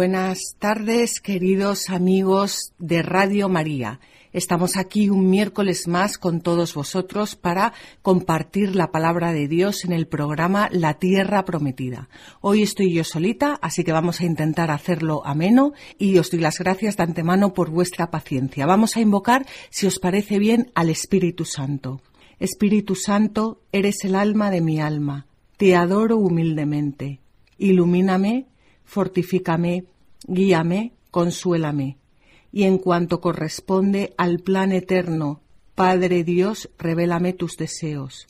Buenas tardes, queridos amigos de Radio María. Estamos aquí un miércoles más con todos vosotros para compartir la palabra de Dios en el programa La Tierra Prometida. Hoy estoy yo solita, así que vamos a intentar hacerlo ameno y os doy las gracias de antemano por vuestra paciencia. Vamos a invocar, si os parece bien, al Espíritu Santo. Espíritu Santo, eres el alma de mi alma. Te adoro humildemente. Ilumíname fortifícame, guíame, consuélame. Y en cuanto corresponde al plan eterno, Padre Dios, revélame tus deseos.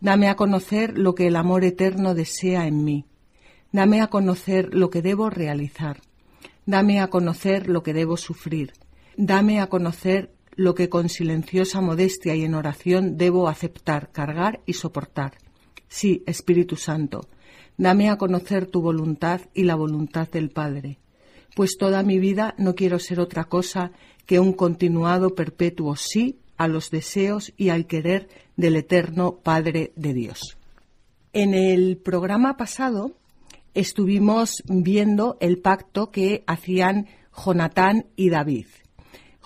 Dame a conocer lo que el amor eterno desea en mí. Dame a conocer lo que debo realizar. Dame a conocer lo que debo sufrir. Dame a conocer lo que con silenciosa modestia y en oración debo aceptar, cargar y soportar. Sí, Espíritu Santo, Dame a conocer tu voluntad y la voluntad del Padre, pues toda mi vida no quiero ser otra cosa que un continuado perpetuo sí a los deseos y al querer del eterno Padre de Dios. En el programa pasado estuvimos viendo el pacto que hacían Jonatán y David.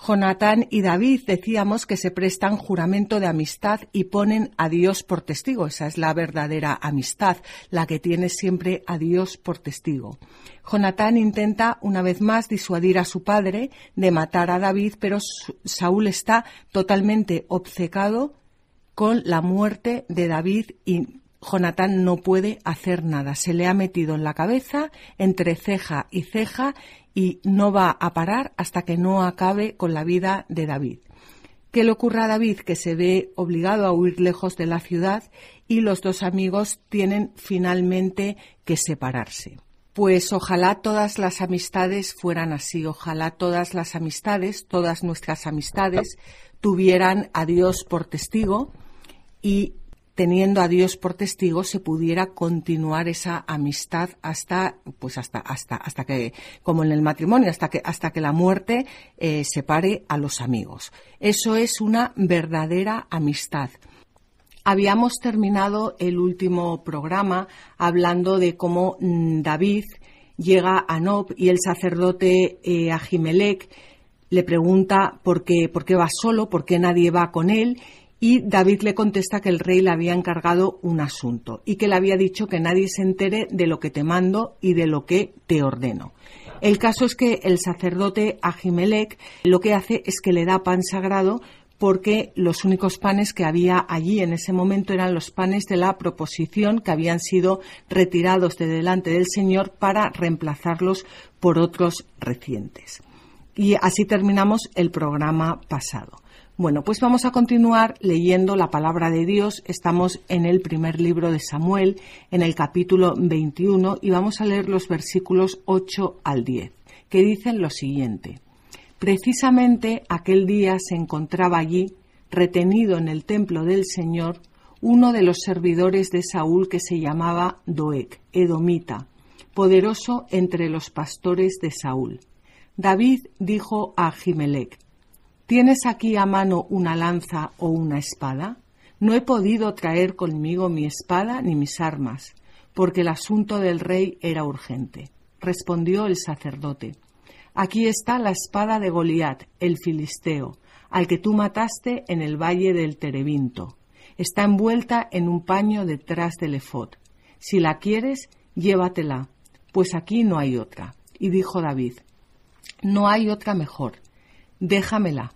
Jonatán y David decíamos que se prestan juramento de amistad y ponen a Dios por testigo. Esa es la verdadera amistad, la que tiene siempre a Dios por testigo. Jonatán intenta una vez más disuadir a su padre de matar a David, pero Saúl está totalmente obcecado con la muerte de David y Jonatán no puede hacer nada. Se le ha metido en la cabeza, entre ceja y ceja, y no va a parar hasta que no acabe con la vida de David. ¿Qué le ocurre a David? Que se ve obligado a huir lejos de la ciudad y los dos amigos tienen finalmente que separarse. Pues ojalá todas las amistades fueran así, ojalá todas las amistades, todas nuestras amistades tuvieran a Dios por testigo y teniendo a Dios por testigo se pudiera continuar esa amistad hasta pues hasta hasta hasta que como en el matrimonio hasta que hasta que la muerte eh, separe a los amigos. Eso es una verdadera amistad. Habíamos terminado el último programa hablando de cómo mm, David llega a Nob y el sacerdote eh, le pregunta por qué, por qué va solo, por qué nadie va con él y David le contesta que el rey le había encargado un asunto y que le había dicho que nadie se entere de lo que te mando y de lo que te ordeno. El caso es que el sacerdote Ahimelech lo que hace es que le da pan sagrado porque los únicos panes que había allí en ese momento eran los panes de la proposición que habían sido retirados de delante del Señor para reemplazarlos por otros recientes. Y así terminamos el programa pasado. Bueno, pues vamos a continuar leyendo la palabra de Dios. Estamos en el primer libro de Samuel, en el capítulo 21, y vamos a leer los versículos 8 al 10, que dicen lo siguiente. Precisamente aquel día se encontraba allí, retenido en el templo del Señor, uno de los servidores de Saúl que se llamaba Doeg, edomita, poderoso entre los pastores de Saúl. David dijo a Ahimelech, ¿Tienes aquí a mano una lanza o una espada? No he podido traer conmigo mi espada ni mis armas, porque el asunto del rey era urgente. Respondió el sacerdote. Aquí está la espada de Goliat, el filisteo, al que tú mataste en el valle del Terebinto. Está envuelta en un paño detrás del efod. Si la quieres, llévatela, pues aquí no hay otra. Y dijo David, no hay otra mejor. Déjamela,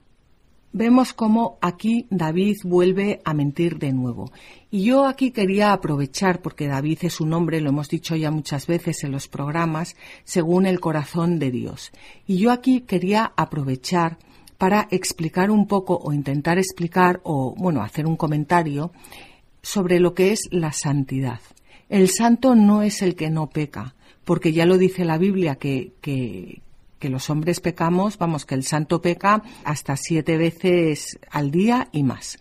vemos cómo aquí David vuelve a mentir de nuevo. Y yo aquí quería aprovechar, porque David es un hombre, lo hemos dicho ya muchas veces en los programas, según el corazón de Dios. Y yo aquí quería aprovechar para explicar un poco o intentar explicar o, bueno, hacer un comentario sobre lo que es la santidad. El santo no es el que no peca, porque ya lo dice la Biblia que, que, que los hombres pecamos, vamos, que el santo peca hasta siete veces al día y más.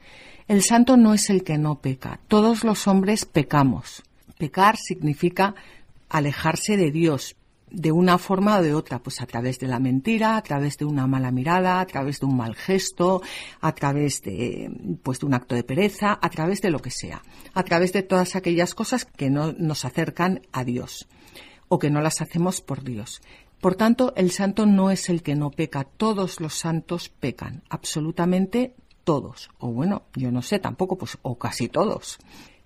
El santo no es el que no peca, todos los hombres pecamos. Pecar significa alejarse de Dios, de una forma o de otra, pues a través de la mentira, a través de una mala mirada, a través de un mal gesto, a través de, pues de un acto de pereza, a través de lo que sea, a través de todas aquellas cosas que no nos acercan a Dios o que no las hacemos por Dios. Por tanto, el santo no es el que no peca, todos los santos pecan, absolutamente todos, o bueno, yo no sé tampoco, pues, o casi todos.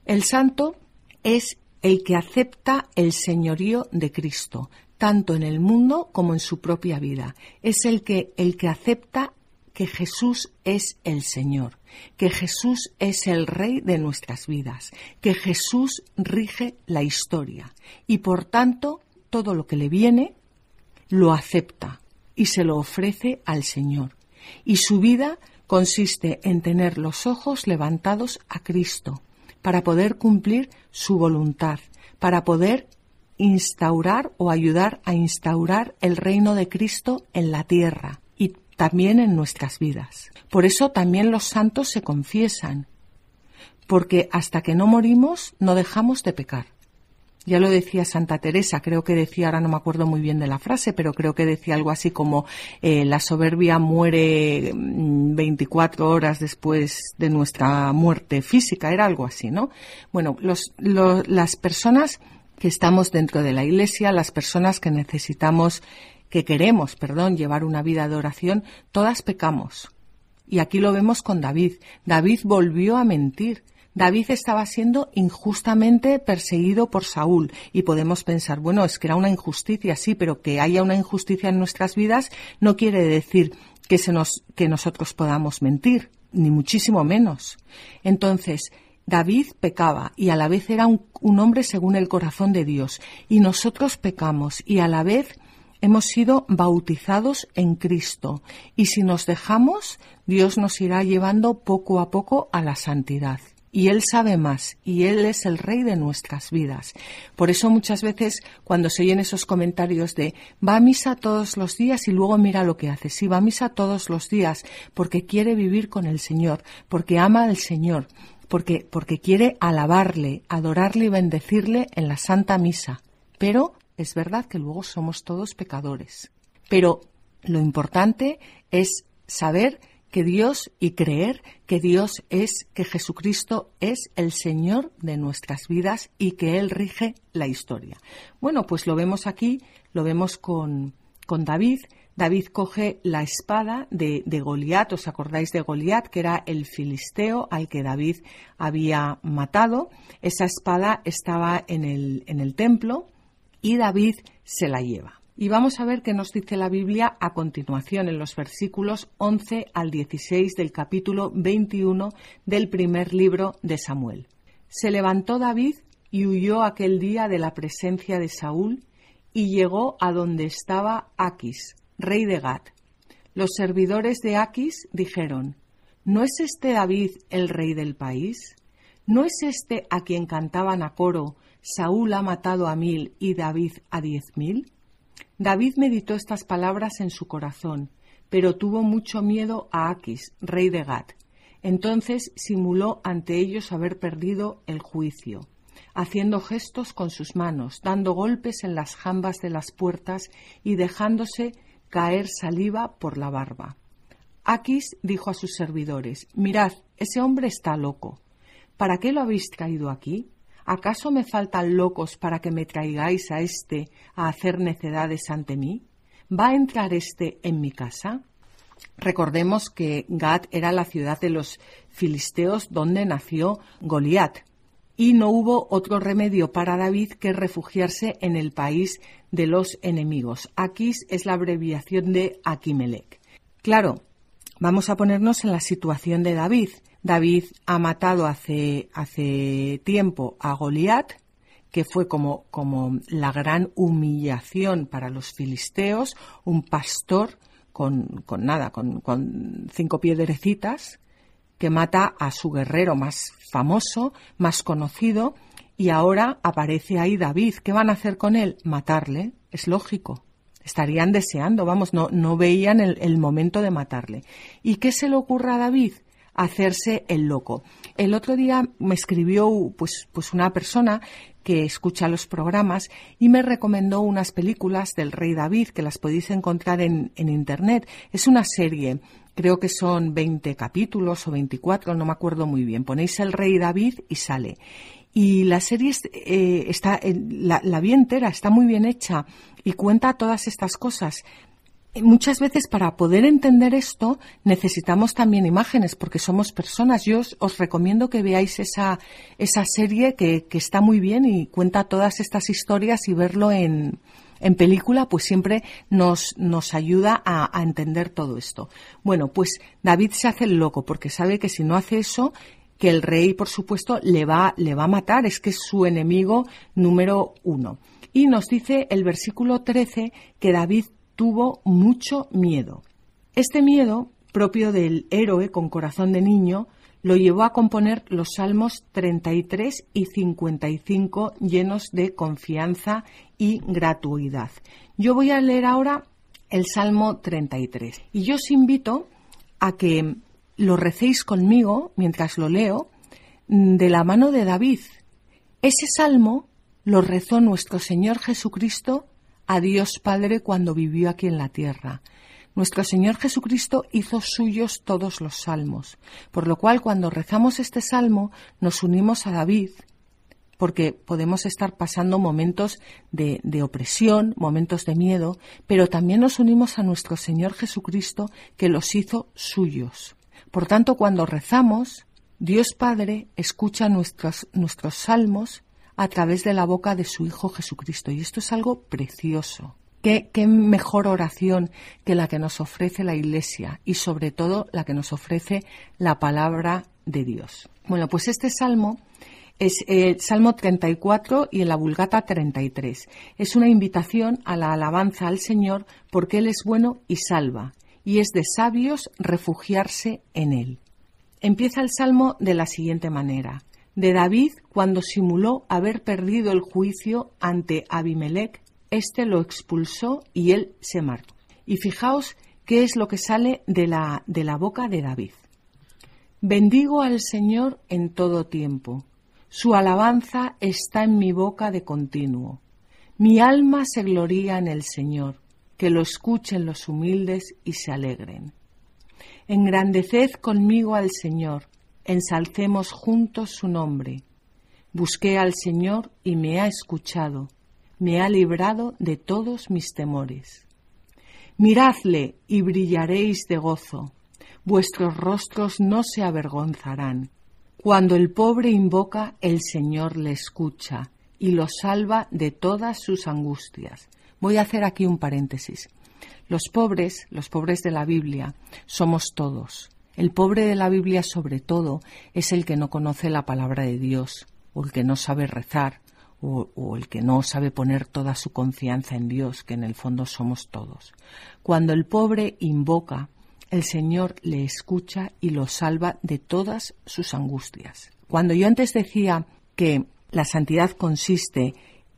El santo es el que acepta el señorío de Cristo, tanto en el mundo como en su propia vida. Es el que, el que acepta que Jesús es el Señor, que Jesús es el Rey de nuestras vidas, que Jesús rige la historia y por tanto todo lo que le viene lo acepta y se lo ofrece al Señor. Y su vida consiste en tener los ojos levantados a Cristo para poder cumplir su voluntad, para poder instaurar o ayudar a instaurar el reino de Cristo en la tierra y también en nuestras vidas. Por eso también los santos se confiesan, porque hasta que no morimos no dejamos de pecar. Ya lo decía Santa Teresa, creo que decía, ahora no me acuerdo muy bien de la frase, pero creo que decía algo así como eh, la soberbia muere 24 mm, horas después de nuestra muerte física, era algo así, ¿no? Bueno, los, las personas que estamos dentro de la Iglesia, las personas que necesitamos, que queremos, perdón, llevar una vida de oración, todas pecamos. Y aquí lo vemos con David. David volvió a mentir. David estaba siendo injustamente perseguido por Saúl. Y podemos pensar, bueno, es que era una injusticia, sí, pero que haya una injusticia en nuestras vidas no quiere decir que, se nos, que nosotros podamos mentir, ni muchísimo menos. Entonces, David pecaba y a la vez era un, un hombre según el corazón de Dios. Y nosotros pecamos y a la vez hemos sido bautizados en Cristo. Y si nos dejamos, Dios nos irá llevando poco a poco a la santidad y Él sabe más y Él es el rey de nuestras vidas. Por eso muchas veces cuando se oyen esos comentarios de va a misa todos los días y luego mira lo que hace, sí, va a misa todos los días porque quiere vivir con el Señor, porque ama al Señor, porque, porque quiere alabarle, adorarle y bendecirle en la Santa Misa. Pero es verdad que luego somos todos pecadores. Pero lo importante es saber que Dios y creer que Dios es, que Jesucristo es el Señor de nuestras vidas y que Él rige la historia. Bueno, pues lo vemos aquí, lo vemos con, con David. David coge la espada de, de Goliat, ¿os acordáis de Goliat, que era el filisteo al que David había matado? Esa espada estaba en el, en el templo y David se la lleva. Y vamos a ver qué nos dice la Biblia a continuación en los versículos 11 al 16 del capítulo 21 del primer libro de Samuel. Se levantó David y huyó aquel día de la presencia de Saúl y llegó a donde estaba Aquis, rey de Gad. Los servidores de Aquis dijeron, ¿No es este David el rey del país? ¿No es este a quien cantaban a coro, Saúl ha matado a mil y David a diez mil? David meditó estas palabras en su corazón, pero tuvo mucho miedo a Aquis, rey de Gad. Entonces simuló ante ellos haber perdido el juicio, haciendo gestos con sus manos, dando golpes en las jambas de las puertas y dejándose caer saliva por la barba. Aquis dijo a sus servidores Mirad, ese hombre está loco. ¿Para qué lo habéis traído aquí? ¿Acaso me faltan locos para que me traigáis a éste a hacer necedades ante mí? ¿Va a entrar éste en mi casa? Recordemos que Gad era la ciudad de los filisteos donde nació Goliat, y no hubo otro remedio para David que refugiarse en el país de los enemigos. Aquis es la abreviación de Aquimelech. Claro, vamos a ponernos en la situación de David. David ha matado hace, hace tiempo a Goliat, que fue como, como la gran humillación para los filisteos, un pastor con, con nada, con, con cinco piedrecitas, que mata a su guerrero más famoso, más conocido, y ahora aparece ahí David. ¿Qué van a hacer con él? Matarle. Es lógico. estarían deseando, vamos, no, no veían el, el momento de matarle. ¿Y qué se le ocurre a David? Hacerse el loco. El otro día me escribió pues, pues una persona que escucha los programas y me recomendó unas películas del rey David que las podéis encontrar en, en internet. Es una serie, creo que son 20 capítulos o 24, no me acuerdo muy bien. Ponéis el rey David y sale. Y la serie eh, está, la, la vi entera, está muy bien hecha y cuenta todas estas cosas muchas veces para poder entender esto necesitamos también imágenes porque somos personas. Yo os, recomiendo que veáis esa, esa serie que, que, está muy bien y cuenta todas estas historias y verlo en, en película pues siempre nos, nos ayuda a, a entender todo esto. Bueno, pues David se hace el loco porque sabe que si no hace eso que el rey, por supuesto, le va, le va a matar, es que es su enemigo número uno. Y nos dice el versículo 13 que David tuvo mucho miedo. Este miedo, propio del héroe con corazón de niño, lo llevó a componer los salmos 33 y 55 llenos de confianza y gratuidad. Yo voy a leer ahora el Salmo 33 y yo os invito a que lo recéis conmigo mientras lo leo de la mano de David. Ese salmo lo rezó nuestro Señor Jesucristo a Dios Padre cuando vivió aquí en la tierra. Nuestro Señor Jesucristo hizo suyos todos los salmos, por lo cual cuando rezamos este salmo nos unimos a David, porque podemos estar pasando momentos de, de, opresión, momentos de miedo, pero también nos unimos a nuestro Señor Jesucristo que los hizo suyos. Por tanto, cuando rezamos, Dios Padre escucha nuestros, nuestros salmos a través de la boca de su Hijo Jesucristo. Y esto es algo precioso. ¿Qué, ¿Qué, mejor oración que la que nos ofrece la Iglesia y sobre todo la que nos ofrece la palabra de Dios. Bueno, pues este salmo es el Salmo 34 y en la Vulgata 33. Es una invitación a la alabanza al Señor porque Él es bueno y salva, y es de sabios refugiarse en Él. Empieza el Salmo de la siguiente manera de David cuando simuló haber perdido el juicio ante Abimelech, éste lo expulsó y él se marchó. Y fijaos qué es lo que sale de la, de la boca de David. Bendigo al Señor en todo tiempo. Su alabanza está en mi boca de continuo. Mi alma se gloría en el Señor, que lo escuchen los humildes y se alegren. Engrandeced conmigo al Señor, ensalcemos juntos su nombre. Busqué al Señor y me ha escuchado, me ha librado de todos mis temores. Miradle y brillaréis de gozo, vuestros rostros no se avergonzarán. Cuando el pobre invoca, el Señor le escucha y lo salva de todas sus angustias. Voy a hacer aquí un paréntesis. Los pobres, los pobres de la Biblia, somos todos. El pobre de la Biblia, sobre todo, es el que no conoce la palabra de Dios, o el que no sabe rezar, o, el que no sabe poner toda su confianza en Dios, que en el fondo somos todos. Cuando el pobre invoca, el Señor le escucha y lo salva de todas sus angustias. Cuando yo antes decía que la santidad consiste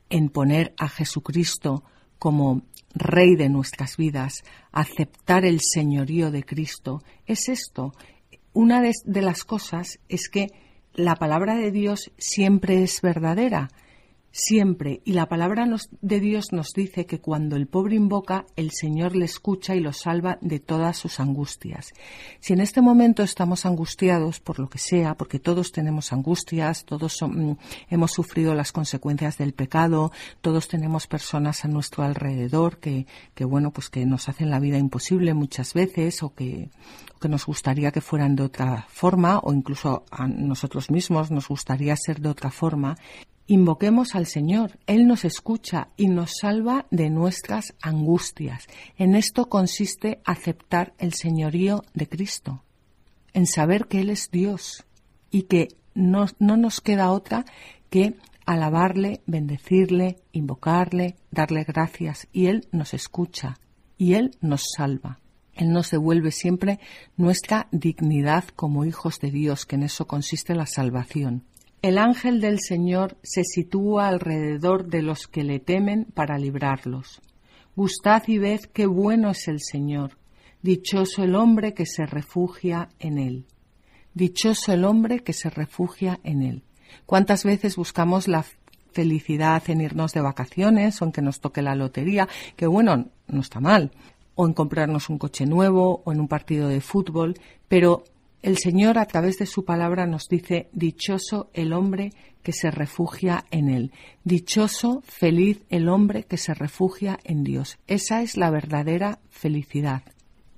en poner a Jesucristo como Rey de nuestras vidas, aceptar el señorío de Cristo, es esto. Una de, las cosas es que la palabra de Dios siempre es verdadera siempre. Y la palabra de Dios nos dice que cuando el pobre invoca, el Señor le escucha y lo salva de todas sus angustias. Si en este momento estamos angustiados por lo que sea, porque todos tenemos angustias, todos mm, hemos sufrido las consecuencias del pecado, todos tenemos personas a nuestro alrededor que, que bueno, pues que nos hacen la vida imposible muchas veces o que, que nos gustaría que fueran de otra forma o incluso a nosotros mismos nos gustaría ser de otra forma Invoquemos al Señor, Él nos escucha y nos salva de nuestras angustias. En esto consiste aceptar el señorío de Cristo, en saber que Él es Dios y que no, no nos queda otra que alabarle, bendecirle, invocarle, darle gracias y Él nos escucha y Él nos salva. Él nos devuelve siempre nuestra dignidad como hijos de Dios, que en eso consiste la salvación. El ángel del Señor se sitúa alrededor de los que le temen para librarlos. Gustad y ved qué bueno es el Señor. Dichoso el hombre que se refugia en Él. Dichoso el hombre que se refugia en Él. ¿Cuántas veces buscamos la felicidad en irnos de vacaciones o en que nos toque la lotería? Que bueno, no está mal. O en comprarnos un coche nuevo o en un partido de fútbol. Pero el Señor a través de su palabra nos dice, dichoso el hombre que se refugia en Él. Dichoso, feliz el hombre que se refugia en Dios. Esa es la verdadera felicidad.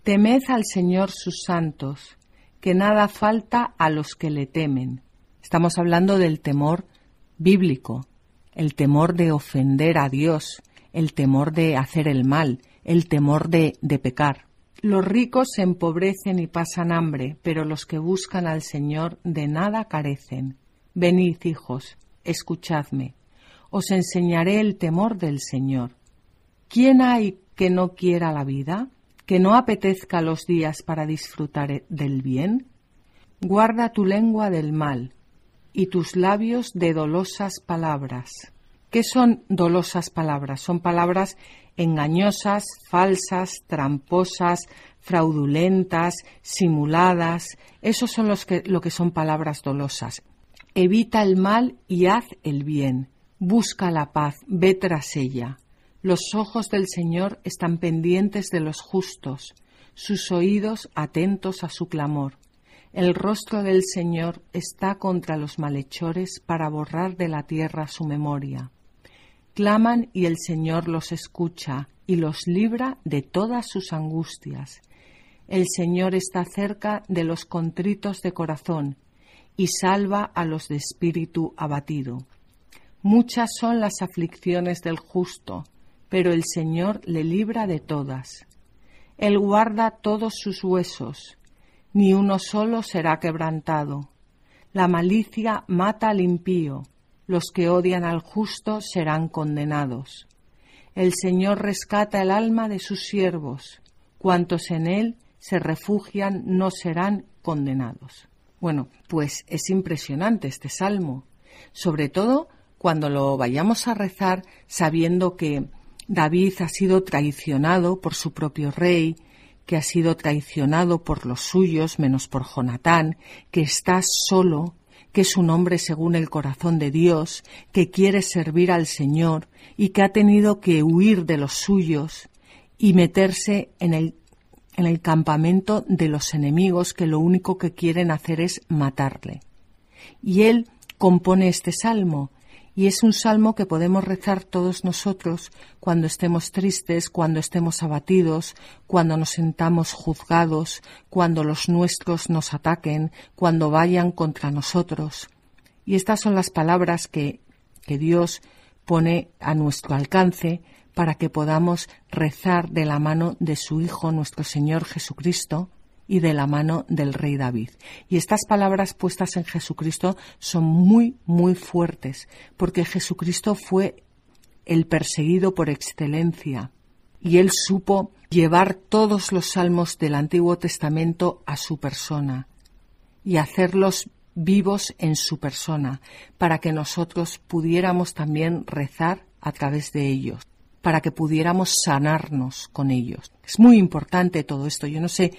Temed al Señor sus santos, que nada falta a los que le temen. Estamos hablando del temor bíblico, el temor de ofender a Dios, el temor de hacer el mal, el temor de, de pecar. Los ricos se empobrecen y pasan hambre, pero los que buscan al Señor de nada carecen. Venid, hijos, escuchadme. Os enseñaré el temor del Señor. ¿Quién hay que no quiera la vida? ¿Que no apetezca los días para disfrutar del bien? Guarda tu lengua del mal y tus labios de dolosas palabras. ¿Qué son dolosas palabras? Son palabras engañosas, falsas, tramposas, fraudulentas, simuladas. Esos son los que, lo que son palabras dolosas. Evita el mal y haz el bien. Busca la paz, ve tras ella. Los ojos del Señor están pendientes de los justos, sus oídos atentos a su clamor. El rostro del Señor está contra los malhechores para borrar de la tierra su memoria. Claman y el Señor los escucha y los libra de todas sus angustias. El Señor está cerca de los contritos de corazón y salva a los de espíritu abatido. Muchas son las aflicciones del justo, pero el Señor le libra de todas. Él guarda todos sus huesos, ni uno solo será quebrantado. La malicia mata al impío, los que odian al justo serán condenados. El Señor rescata el alma de sus siervos. Cuantos en Él se refugian no serán condenados. Bueno, pues es impresionante este salmo, sobre todo cuando lo vayamos a rezar sabiendo que David ha sido traicionado por su propio rey, que ha sido traicionado por los suyos menos por Jonatán, que está solo, que es un hombre según el corazón de Dios, que quiere servir al Señor y que ha tenido que huir de los suyos y meterse en el, en el campamento de los enemigos que lo único que quieren hacer es matarle. Y él compone este salmo y es un salmo que podemos rezar todos nosotros cuando estemos tristes, cuando estemos abatidos, cuando nos sentamos juzgados, cuando los nuestros nos ataquen, cuando vayan contra nosotros. Y estas son las palabras que, que Dios pone a nuestro alcance para que podamos rezar de la mano de su Hijo, nuestro Señor Jesucristo, y de la mano del rey David. Y estas palabras puestas en Jesucristo son muy, muy fuertes, porque Jesucristo fue el perseguido por excelencia, y él supo llevar todos los salmos del Antiguo Testamento a su persona y hacerlos vivos en su persona, para que nosotros pudiéramos también rezar a través de ellos, para que pudiéramos sanarnos con ellos. Es muy importante todo esto. Yo no sé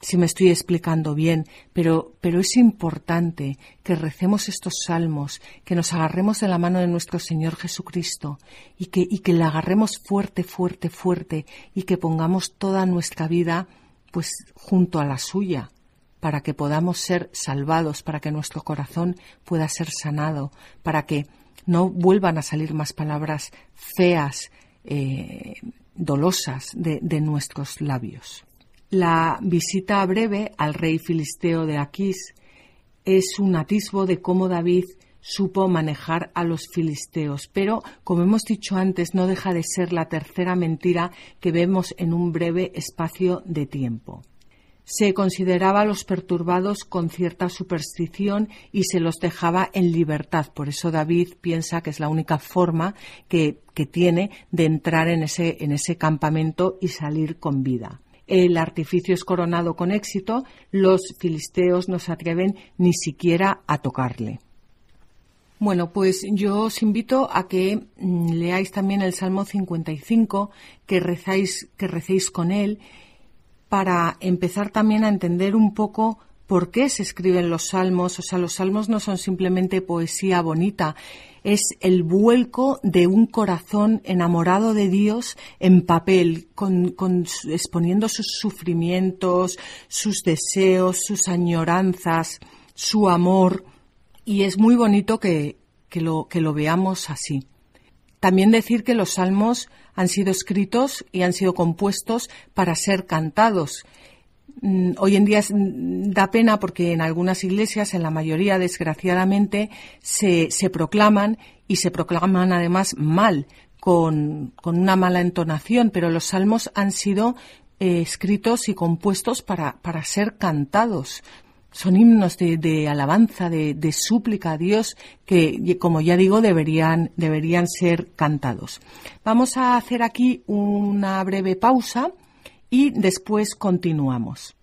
si me estoy explicando bien, pero, pero es importante que recemos estos salmos, que nos agarremos de la mano de nuestro Señor Jesucristo y que, y que le agarremos fuerte, fuerte, fuerte y que pongamos toda nuestra vida pues junto a la suya para que podamos ser salvados, para que nuestro corazón pueda ser sanado, para que no vuelvan a salir más palabras feas, eh, dolosas de nuestros labios. La visita breve al rey filisteo de Aquís es un atisbo de cómo David supo manejar a los filisteos, pero, como hemos dicho antes, no deja de ser la tercera mentira que vemos en un breve espacio de tiempo. Se consideraba a los perturbados con cierta superstición y se los dejaba en libertad. Por eso David piensa que es la única forma que, que tiene de entrar en ese, en ese campamento y salir con vida el artificio es coronado con éxito, los filisteos no se atreven ni siquiera a tocarle. Bueno, pues yo os invito a que mm, leáis también el Salmo 55, que rezáis, que recéis con él, para empezar también a entender un poco por qué se escriben los salmos. O sea, los salmos no son simplemente poesía bonita, es el vuelco de un corazón enamorado de Dios en papel, exponiendo sus sufrimientos, sus deseos, sus añoranzas, su amor. Y es muy bonito que, lo, que lo veamos así. También decir que los salmos han sido escritos y han sido compuestos para ser cantados. Mm, hoy en día mm, da pena porque en algunas iglesias, en la mayoría desgraciadamente, se, proclaman y se proclaman además mal, con, una mala entonación, pero los salmos han sido eh, escritos y compuestos para, para ser cantados. Son himnos de, alabanza, de, de, súplica a Dios que, como ya digo, deberían, deberían ser cantados. Vamos a hacer aquí una breve pausa y después continuamos.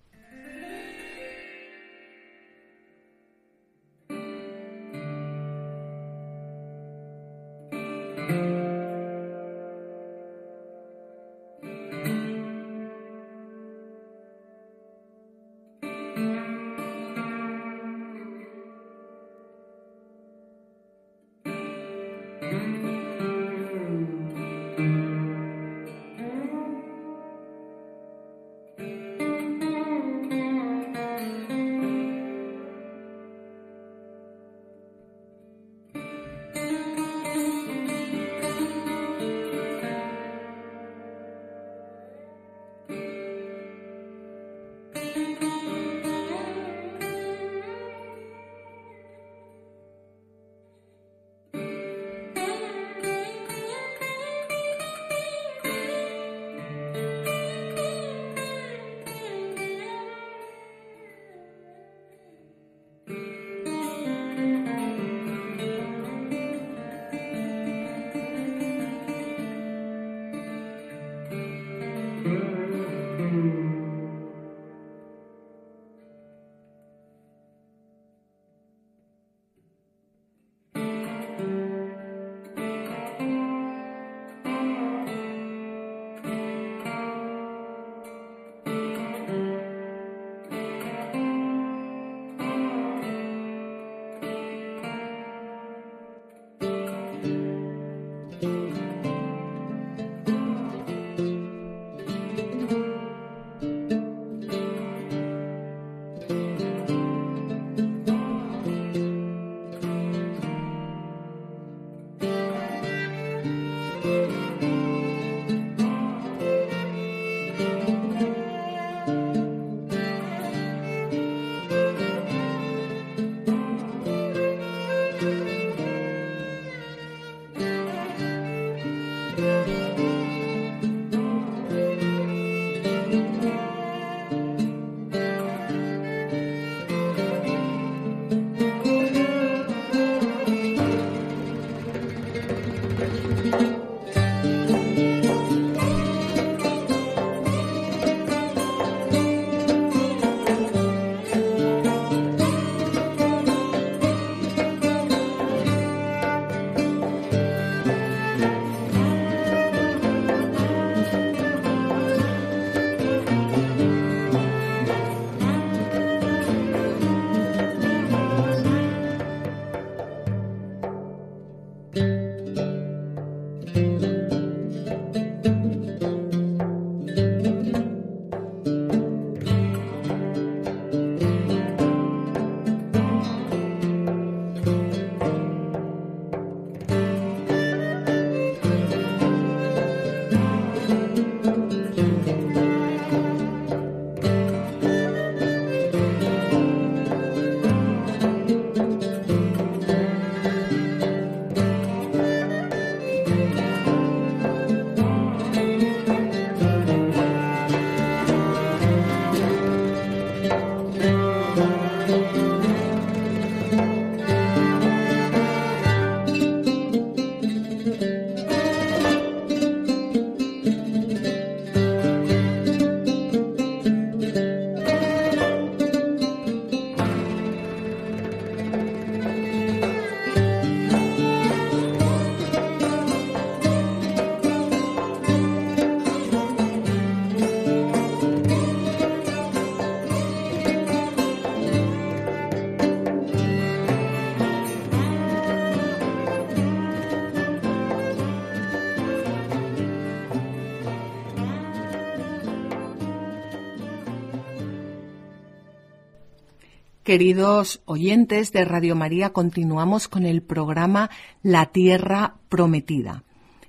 Queridos oyentes de Radio María, continuamos con el programa La Tierra Prometida.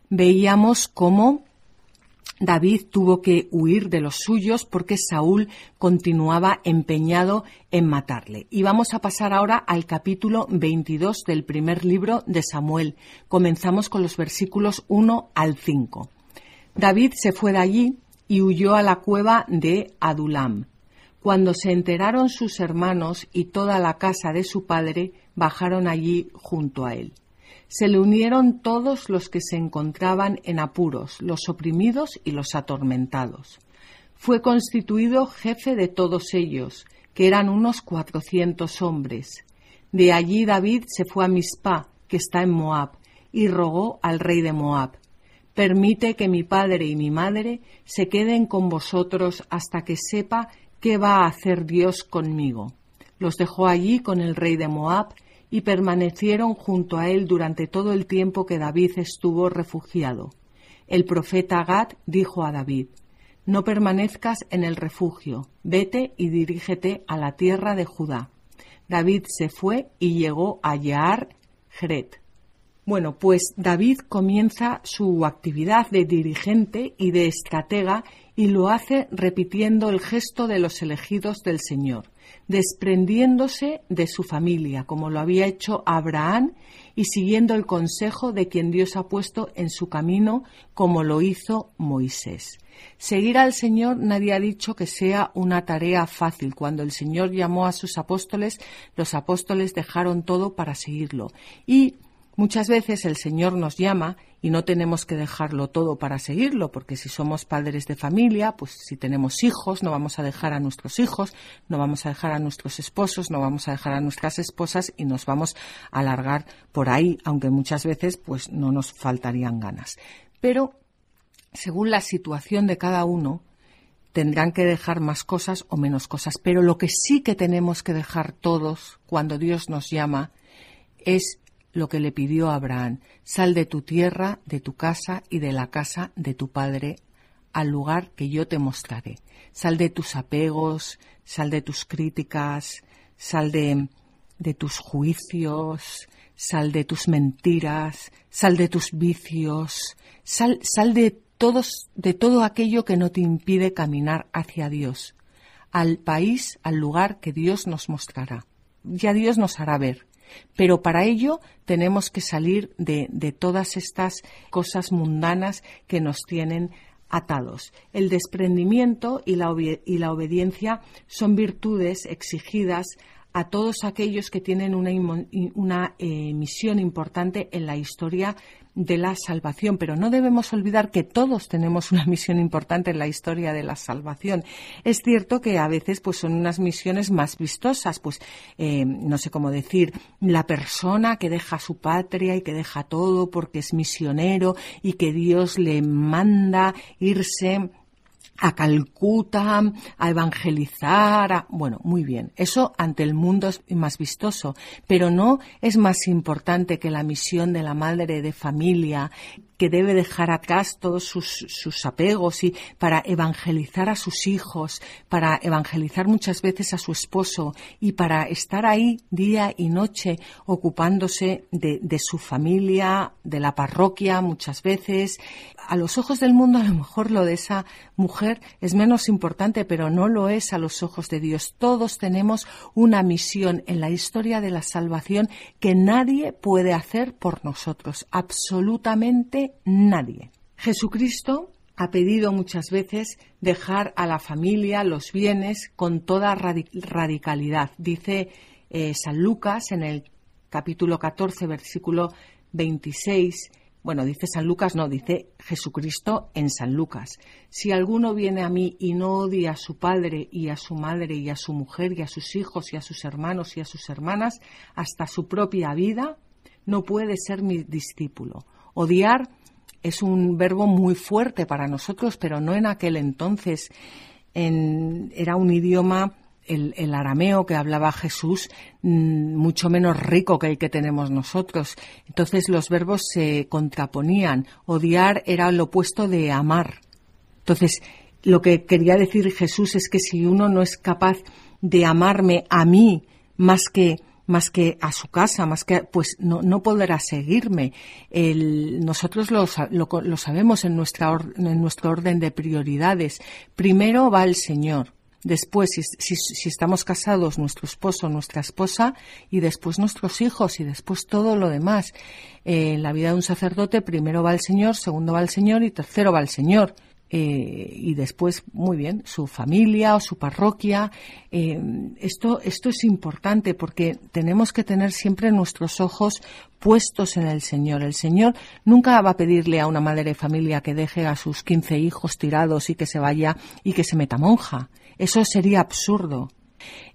Veíamos cómo David tuvo que huir de los suyos porque Saúl continuaba empeñado en matarle. Y vamos a pasar ahora al capítulo 22 del primer libro de Samuel. Comenzamos con los versículos 1 al 5. David se fue de allí y huyó a la cueva de Adulam. Cuando se enteraron sus hermanos y toda la casa de su padre, bajaron allí junto a él. Se le unieron todos los que se encontraban en apuros, los oprimidos y los atormentados. Fue constituido jefe de todos ellos, que eran unos cuatrocientos hombres. De allí David se fue a Mizpah, que está en Moab, y rogó al rey de Moab, Permite que mi padre y mi madre se queden con vosotros hasta que sepa ¿Qué va a hacer Dios conmigo? Los dejó allí con el rey de Moab y permanecieron junto a él durante todo el tiempo que David estuvo refugiado. El profeta Gad dijo a David, No permanezcas en el refugio, vete y dirígete a la tierra de Judá. David se fue y llegó a Yaar Jeret. Bueno, pues David comienza su actividad de dirigente y de estratega y lo hace repitiendo el gesto de los elegidos del Señor, desprendiéndose de su familia, como lo había hecho Abraham, y siguiendo el consejo de quien Dios ha puesto en su camino, como lo hizo Moisés. Seguir al Señor nadie ha dicho que sea una tarea fácil. Cuando el Señor llamó a sus apóstoles, los apóstoles dejaron todo para seguirlo. Y Muchas veces el Señor nos llama y no tenemos que dejarlo todo para seguirlo, porque si somos padres de familia, pues si tenemos hijos, no vamos a dejar a nuestros hijos, no vamos a dejar a nuestros esposos, no vamos a dejar a nuestras esposas y nos vamos a alargar por ahí, aunque muchas veces pues no nos faltarían ganas. Pero según la situación de cada uno, tendrán que dejar más cosas o menos cosas. Pero lo que sí que tenemos que dejar todos cuando Dios nos llama es lo que le pidió Abraham, sal de tu tierra, de tu casa y de la casa de tu padre al lugar que yo te mostraré. Sal de tus apegos, sal de tus críticas, sal de, de tus juicios, sal de tus mentiras, sal de tus vicios, sal, sal de todos, de todo aquello que no te impide caminar hacia Dios, al país, al lugar que Dios nos mostrará. Ya Dios nos hará ver. Pero para ello tenemos que salir de, todas estas cosas mundanas que nos tienen atados. El desprendimiento y la, obediencia son virtudes exigidas a todos aquellos que tienen una, eh, misión importante en la historia de la salvación, pero no debemos olvidar que todos tenemos una misión importante en la historia de la salvación. Es cierto que a veces pues son unas misiones más vistosas, pues eh, no sé cómo decir, la persona que deja su patria y que deja todo porque es misionero y que Dios le manda irse a Calcuta, a evangelizar, bueno, muy bien. Eso ante el mundo es más vistoso, pero no es más importante que la misión de la madre de familia que debe dejar atrás todos sus, sus, apegos y para evangelizar a sus hijos, para evangelizar muchas veces a su esposo y para estar ahí día y noche ocupándose de, de su familia, de la parroquia muchas veces. A los ojos del mundo a lo mejor lo de esa mujer es menos importante, pero no lo es a los ojos de Dios. Todos tenemos una misión en la historia de la salvación que nadie puede hacer por nosotros, absolutamente nadie. Jesucristo ha pedido muchas veces dejar a la familia los bienes con toda radicalidad. Dice eh, San Lucas en el capítulo 14, versículo 26. Bueno, dice San Lucas, no, dice Jesucristo en San Lucas. Si alguno viene a mí y no odia a su padre y a su madre y a su mujer y a sus hijos y a sus hermanos y a sus hermanas, hasta su propia vida, no puede ser mi discípulo. Odiar es un verbo muy fuerte para nosotros, pero no en aquel entonces. era un idioma, el, arameo que hablaba Jesús, mm, mucho menos rico que el que tenemos nosotros. Entonces los verbos se contraponían. Odiar era lo opuesto de amar. Entonces, lo que quería decir Jesús es que si uno no es capaz de amarme a mí, más que más que a su casa, más que, pues no, no podrá seguirme. El, nosotros lo, lo, sabemos en, nuestra en nuestro orden de prioridades. Primero va el Señor. Después, si, si, estamos casados, nuestro esposo, nuestra esposa, y después nuestros hijos, y después todo lo demás. Eh, en la vida de un sacerdote, primero va el Señor, segundo va el Señor, y tercero va el Señor. Eh, y después, muy bien, su familia o su parroquia. Eh, esto, esto es importante porque tenemos que tener siempre nuestros ojos puestos en el Señor. El Señor nunca va a pedirle a una madre de familia que deje a sus 15 hijos tirados y que se vaya y que se meta monja. Eso sería absurdo.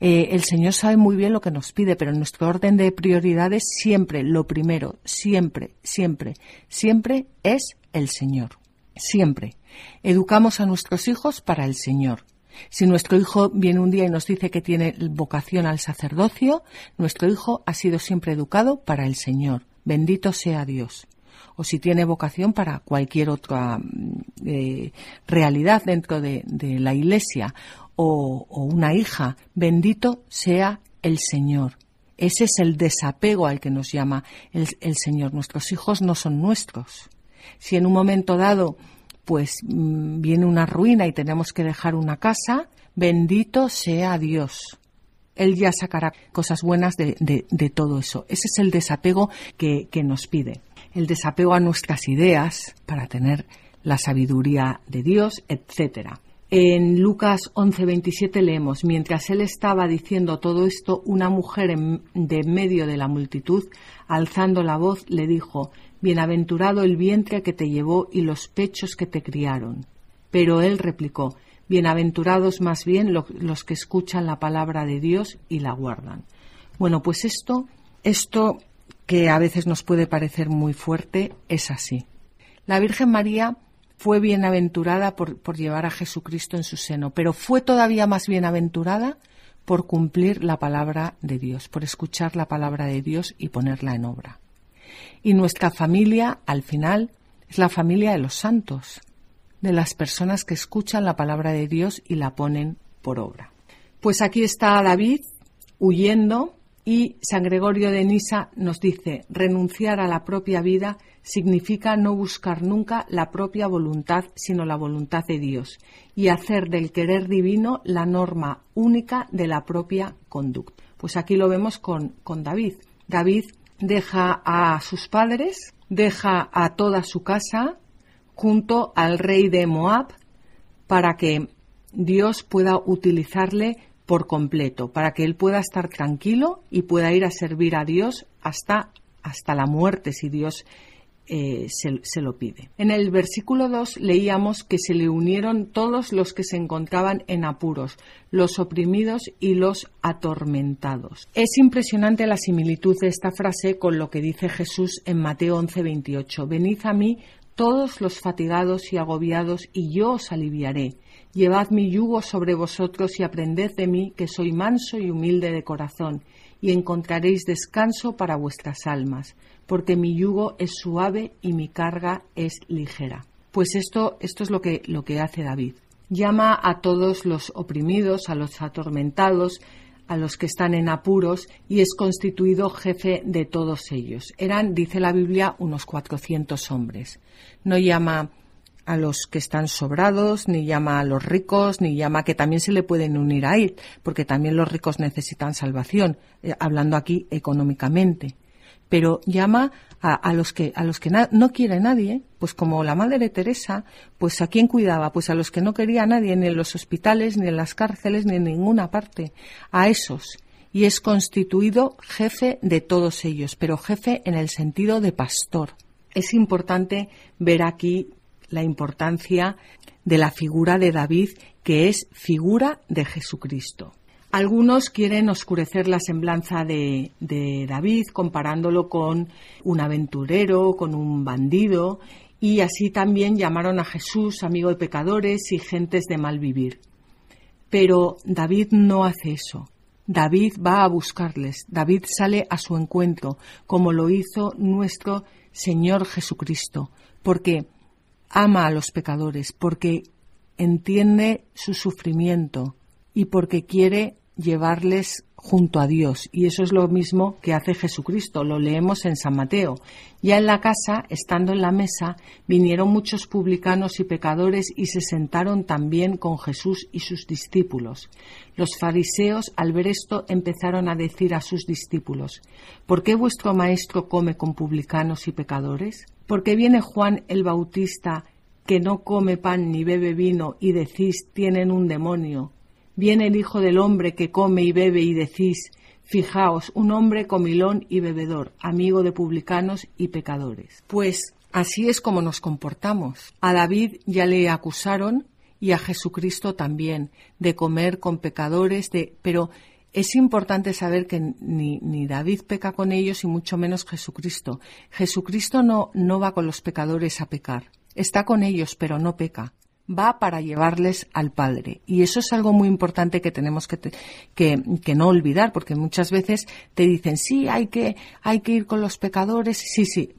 Eh, el Señor sabe muy bien lo que nos pide, pero en nuestro orden de prioridades siempre, lo primero, siempre, siempre, siempre es el Señor. Siempre. Educamos a nuestros hijos para el Señor. Si nuestro hijo viene un día y nos dice que tiene vocación al sacerdocio, nuestro hijo ha sido siempre educado para el Señor. Bendito sea Dios. O si tiene vocación para cualquier otra mm, eh, realidad dentro de, la Iglesia o, una hija, bendito sea el Señor. Ese es el desapego al que nos llama el Señor. Nuestros hijos no son nuestros. Si en un momento dado pues mm, viene una ruina y tenemos que dejar una casa, bendito sea Dios. Él ya sacará cosas buenas de, todo eso. Ese es el desapego que, nos pide. El desapego a nuestras ideas para tener la sabiduría de Dios, etcétera. En Lucas 11:27 leemos, mientras él estaba diciendo todo esto, una mujer en, de medio de la multitud, alzando la voz, le dijo, Bienaventurado el vientre que te llevó y los pechos que te criaron. Pero él replicó, Bienaventurados más bien los que escuchan la palabra de Dios y la guardan. Bueno, pues esto, esto que a veces nos puede parecer muy fuerte, es así. La Virgen María fue bienaventurada por, por, llevar a Jesucristo en su seno, pero fue todavía más bienaventurada por cumplir la palabra de Dios, por escuchar la palabra de Dios y ponerla en obra. Y nuestra familia, al final, es la familia de los santos, de las personas que escuchan la palabra de Dios y la ponen por obra. Pues aquí está David huyendo y San Gregorio de Nisa nos dice, renunciar a la propia vida significa no buscar nunca la propia voluntad, sino la voluntad de Dios, y hacer del querer divino la norma única de la propia conducta. Pues aquí lo vemos con, con David. David deja a sus padres, deja a toda su casa junto al rey de Moab para que Dios pueda utilizarle por completo, para que él pueda estar tranquilo y pueda ir a servir a Dios hasta, hasta la muerte si Dios eh, se, lo pide. En el versículo 2 leíamos que se le unieron todos los que se encontraban en apuros, los oprimidos y los atormentados. Es impresionante la similitud de esta frase con lo que dice Jesús en Mateo 11, 28. Venid a mí todos los fatigados y agobiados, y yo os aliviaré. Llevad mi yugo sobre vosotros y aprended de mí, que soy manso y humilde de corazón, y encontraréis descanso para vuestras almas porque mi yugo es suave y mi carga es ligera. Pues esto, esto es lo que, lo que hace David. Llama a todos los oprimidos, a los atormentados, a los que están en apuros y es constituido jefe de todos ellos. Eran, dice la Biblia, unos 400 hombres. No llama a los que están sobrados, ni llama a los ricos, ni llama que también se le pueden unir a él, porque también los ricos necesitan salvación, eh, hablando aquí económicamente pero llama a, los que a los que no quiere nadie, pues como la madre Teresa, pues a quién cuidaba, pues a los que no quería nadie ni en los hospitales, ni en las cárceles, ni en ninguna parte, a esos. Y es constituido jefe de todos ellos, pero jefe en el sentido de pastor. Es importante ver aquí la importancia de la figura de David, que es figura de Jesucristo. Algunos quieren oscurecer la semblanza de, David comparándolo con un aventurero, con un bandido, y así también llamaron a Jesús amigo de pecadores y gentes de mal vivir. Pero David no hace eso. David va a buscarles, David sale a su encuentro, como lo hizo nuestro Señor Jesucristo, porque ama a los pecadores, porque entiende su sufrimiento y porque quiere llevarles junto a Dios. Y eso es lo mismo que hace Jesucristo. Lo leemos en San Mateo. Ya en la casa, estando en la mesa, vinieron muchos publicanos y pecadores y se sentaron también con Jesús y sus discípulos. Los fariseos, al ver esto, empezaron a decir a sus discípulos, ¿por qué vuestro maestro come con publicanos y pecadores? ¿Por qué viene Juan el Bautista que no come pan ni bebe vino y decís tienen un demonio? Viene el Hijo del Hombre que come y bebe y decís, fijaos, un hombre comilón y bebedor, amigo de publicanos y pecadores. Pues así es como nos comportamos. A David ya le acusaron y a Jesucristo también de comer con pecadores, de pero es importante saber que ni, David peca con ellos y mucho menos Jesucristo. Jesucristo no, no va con los pecadores a pecar. Está con ellos, pero no peca va para llevarles al Padre. Y eso es algo muy importante que tenemos que, que, no olvidar, porque muchas veces te dicen, sí, hay que, hay que ir con los pecadores. Sí, sí,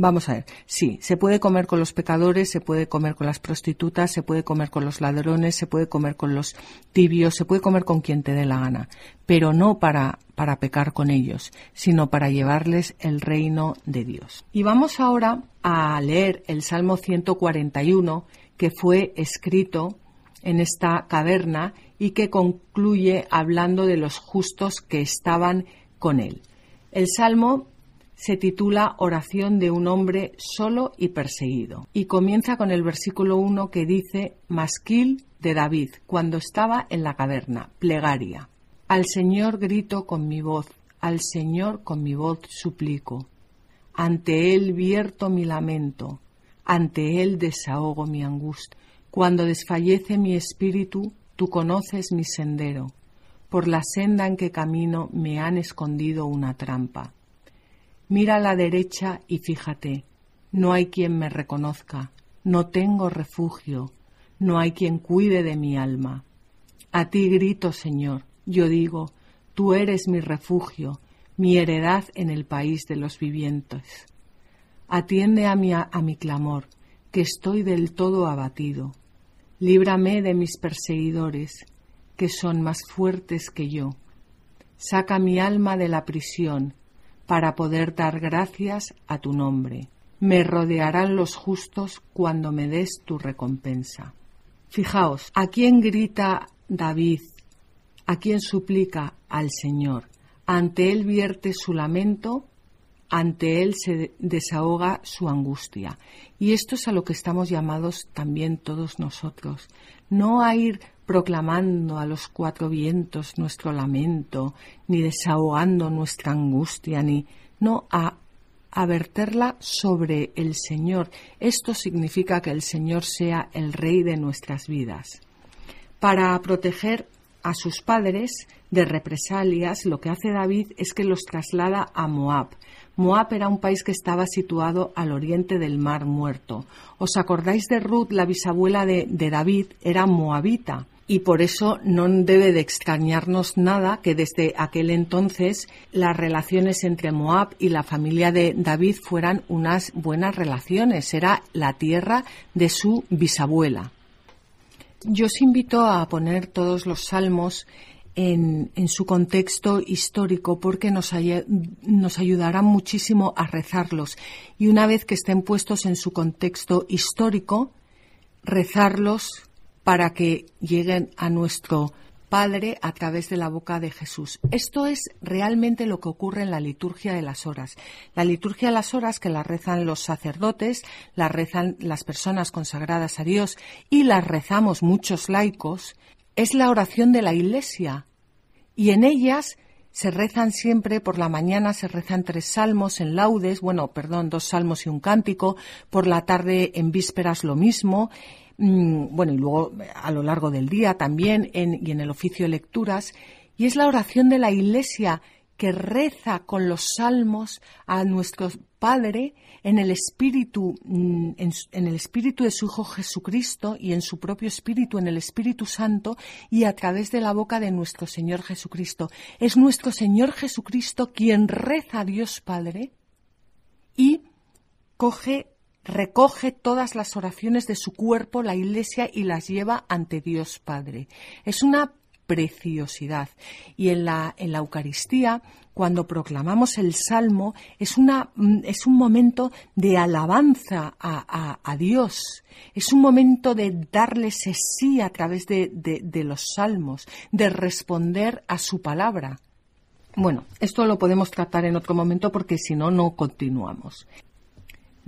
vamos a ver, sí, se puede comer con los pecadores, se puede comer con las prostitutas, se puede comer con los ladrones, se puede comer con los tibios, se puede comer con quien te dé la gana, pero no para, para pecar con ellos, sino para llevarles el reino de Dios. Y vamos ahora a leer el Salmo 141, que fue escrito en esta caverna y que concluye hablando de los justos que estaban con él. El salmo se titula Oración de un hombre solo y perseguido y comienza con el versículo 1 que dice Masquil de David cuando estaba en la caverna, plegaria. Al Señor grito con mi voz, al Señor con mi voz suplico. Ante Él vierto mi lamento, ante Él desahogo mi angustia. Cuando desfallece mi espíritu, tú conoces mi sendero. Por la senda en que camino me han escondido una trampa. Mira a la derecha y fíjate, no hay quien me reconozca, no tengo refugio, no hay quien cuide de mi alma. A ti grito, Señor, yo digo, tú eres mi refugio, mi heredad en el país de los vivientes. Atiende a mi, a mi clamor, que estoy del todo abatido. Líbrame de mis perseguidores, que son más fuertes que yo. Saca mi alma de la prisión, para poder dar gracias a tu nombre. Me rodearán los justos cuando me des tu recompensa. Fijaos, ¿a quién grita David? ¿A quién suplica al Señor? Ante él vierte su lamento ante Él se desahoga su angustia. Y esto es a lo que estamos llamados también todos nosotros. No a ir proclamando a los cuatro vientos nuestro lamento, ni desahogando nuestra angustia, ni no a, verterla sobre el Señor. Esto significa que el Señor sea el Rey de nuestras vidas. Para proteger a sus padres de represalias, lo que hace David es que los traslada a Moab. Moab era un país que estaba situado al oriente del Mar Muerto. ¿Os acordáis de Ruth, la bisabuela de, David? Era moabita. Y por eso no debe de extrañarnos nada que desde aquel entonces las relaciones entre Moab y la familia de David fueran unas buenas relaciones. Era la tierra de su bisabuela. Yo os invito a poner todos los salmos en, su contexto histórico porque nos, nos ayudará muchísimo a rezarlos. Y una vez que estén puestos en su contexto histórico, rezarlos para que lleguen a nuestro Padre a través de la boca de Jesús. Esto es realmente lo que ocurre en la liturgia de las horas. La liturgia de las horas que la rezan los sacerdotes, la rezan las personas consagradas a Dios y las rezamos muchos laicos, es la oración de la Iglesia y en ellas se rezan siempre, por la mañana se rezan tres salmos en laudes, bueno, perdón, dos salmos y un cántico, por la tarde en vísperas lo mismo, bueno, y luego a lo largo del día también y en el oficio de lecturas, y es la oración de la Iglesia que reza con los salmos a nuestro Padre en el espíritu mm, en, el espíritu de su Hijo Jesucristo y en su propio espíritu en el Espíritu Santo y a través de la boca de nuestro Señor Jesucristo. Es nuestro Señor Jesucristo quien reza a Dios Padre y coge recoge todas las oraciones de su cuerpo, la Iglesia, y las lleva ante Dios Padre. Es una preciosidad. Y en la, en la Eucaristía, cuando proclamamos el Salmo, es, una, mm, es un momento de alabanza a, a, Dios. Es un momento de darle ese sí a través de, de los salmos, de responder a su palabra. Bueno, esto lo podemos tratar en otro momento porque si no, no continuamos.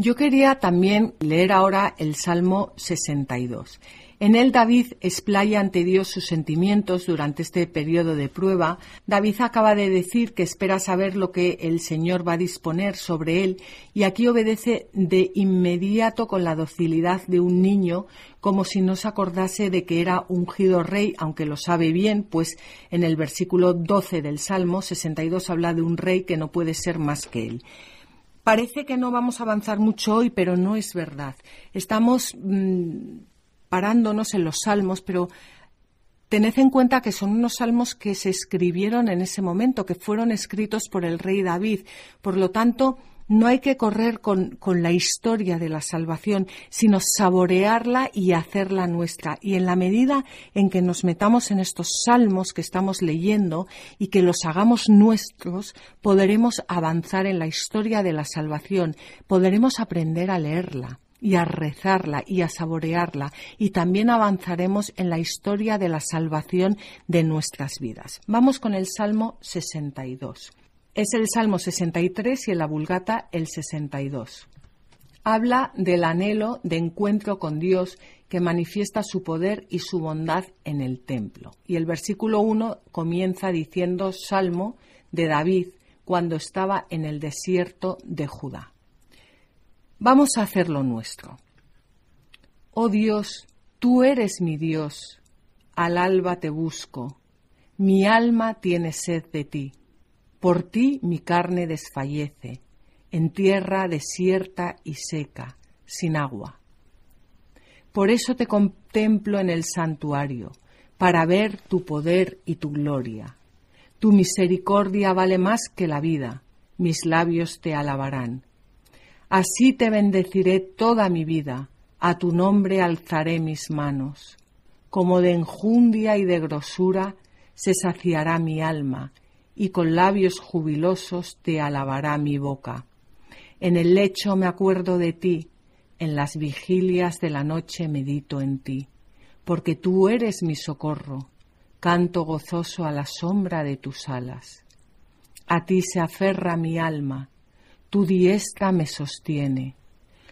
Yo quería también leer ahora el Salmo 62. En él David explaya ante Dios sus sentimientos durante este periodo de prueba. David acaba de decir que espera saber lo que el Señor va a disponer sobre él y aquí obedece de inmediato con la docilidad de un niño como si no se acordase de que era ungido rey, aunque lo sabe bien, pues en el versículo 12 del Salmo 62 habla de un rey que no puede ser más que él. Parece que no vamos a avanzar mucho hoy, pero no es verdad. Estamos mm, parándonos en los salmos, pero tened en cuenta que son unos salmos que se escribieron en ese momento, que fueron escritos por el rey David. Por lo tanto, no hay que correr con, la historia de la salvación, sino saborearla y hacerla nuestra. Y en la medida en que nos metamos en estos salmos que estamos leyendo y que los hagamos nuestros, podremos avanzar en la historia de la salvación, podremos aprender a leerla y a rezarla y a saborearla y también avanzaremos en la historia de la salvación de nuestras vidas. Vamos con el Salmo 62. Es el Salmo 63 y en la Vulgata el 62. Habla del anhelo de encuentro con Dios que manifiesta su poder y su bondad en el templo. Y el versículo 1 comienza diciendo Salmo de David cuando estaba en el desierto de Judá. Vamos a hacer lo nuestro. Oh Dios, tú eres mi Dios, al alba te busco, mi alma tiene sed de ti. Por ti mi carne desfallece, en tierra desierta y seca, sin agua. Por eso te contemplo en el santuario, para ver tu poder y tu gloria. Tu misericordia vale más que la vida, mis labios te alabarán. Así te bendeciré toda mi vida, a tu nombre alzaré mis manos. Como de enjundia y de grosura se saciará mi alma, y con labios jubilosos te alabará mi boca. En el lecho me acuerdo de ti, en las vigilias de la noche medito en ti, porque tú eres mi socorro, canto gozoso a la sombra de tus alas. A ti se aferra mi alma, tu diestra me sostiene.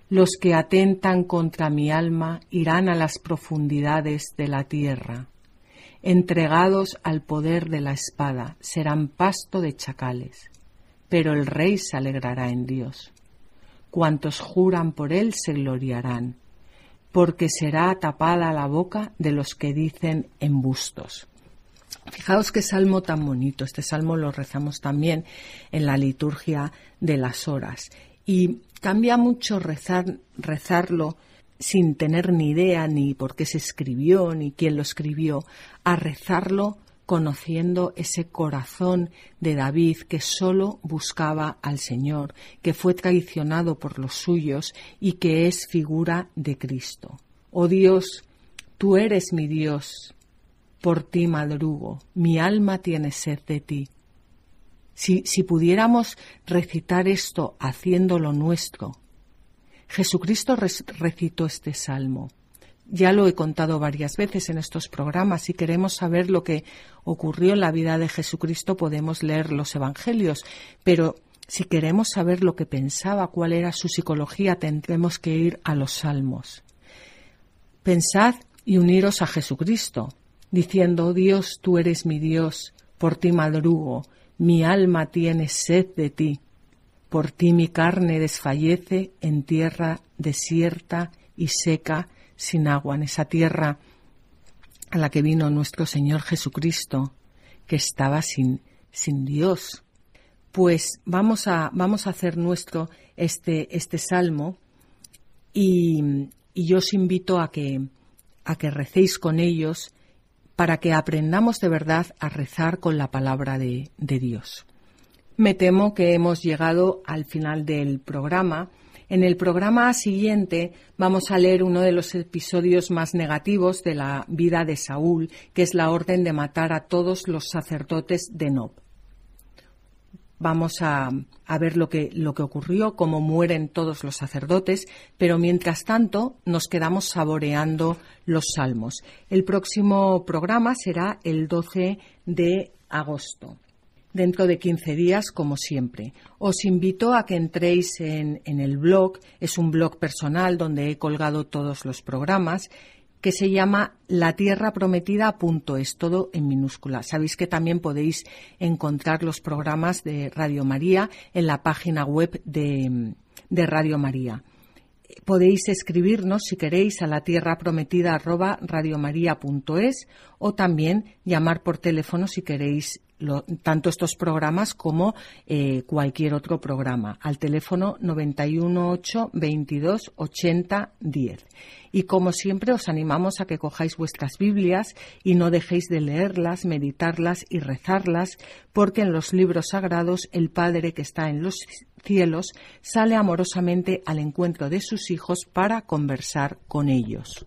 Los que atentan contra mi alma irán a las profundidades de la tierra entregados al poder de la espada, serán pasto de chacales. Pero el rey se alegrará en Dios. Cuantos juran por él se gloriarán, porque será tapada la boca de los que dicen embustos. Fijaos qué salmo tan bonito. Este salmo lo rezamos también en la liturgia de las horas. Y cambia mucho rezar, rezarlo sin tener ni idea ni por qué se escribió ni quién lo escribió, a rezarlo conociendo ese corazón de David que solo buscaba al Señor, que fue traicionado por los suyos y que es figura de Cristo. Oh Dios, tú eres mi Dios, por ti madrugo, mi alma tiene sed de ti. Si, si pudiéramos recitar esto haciéndolo nuestro, Jesucristo recitó este salmo. Ya lo he contado varias veces en estos programas. Si queremos saber lo que ocurrió en la vida de Jesucristo, podemos leer los Evangelios. Pero si queremos saber lo que pensaba, cuál era su psicología, tendremos que ir a los salmos. Pensad y uniros a Jesucristo, diciendo, Dios, tú eres mi Dios, por ti madrugo, mi alma tiene sed de ti. Por ti mi carne desfallece en tierra desierta y seca, sin agua, en esa tierra a la que vino nuestro Señor Jesucristo, que estaba sin, sin Dios. Pues vamos a, vamos a hacer nuestro este, este salmo y, y yo os invito a que, a que recéis con ellos para que aprendamos de verdad a rezar con la palabra de, de Dios. Me temo que hemos llegado al final del programa En el programa siguiente vamos a leer uno de los episodios más negativos de la vida de Saúl, que es la orden de matar a todos los sacerdotes de Nob. Vamos a, ver lo que, lo que ocurrió, cómo mueren todos los sacerdotes, pero mientras tanto nos quedamos saboreando los salmos. El próximo programa será el 12 de agosto dentro de 15 días, como siempre. Os invito a que entréis en, el blog, es un blog personal donde he colgado todos los programas que se llama latierraprometida.es, todo en minúscula. Sabéis que también podéis encontrar los programas de Radio María en la página web de, Radio María. Podéis escribirnos si queréis a la tierra prometida o también llamar por teléfono si queréis tanto estos programas como eh, cualquier otro programa al teléfono 918 22 80 10. Y como siempre os animamos a que cojáis vuestras Biblias y no dejéis de leerlas, meditarlas y rezarlas, porque en los libros sagrados el Padre que está en los cielos sale amorosamente al encuentro de sus hijos para conversar con ellos.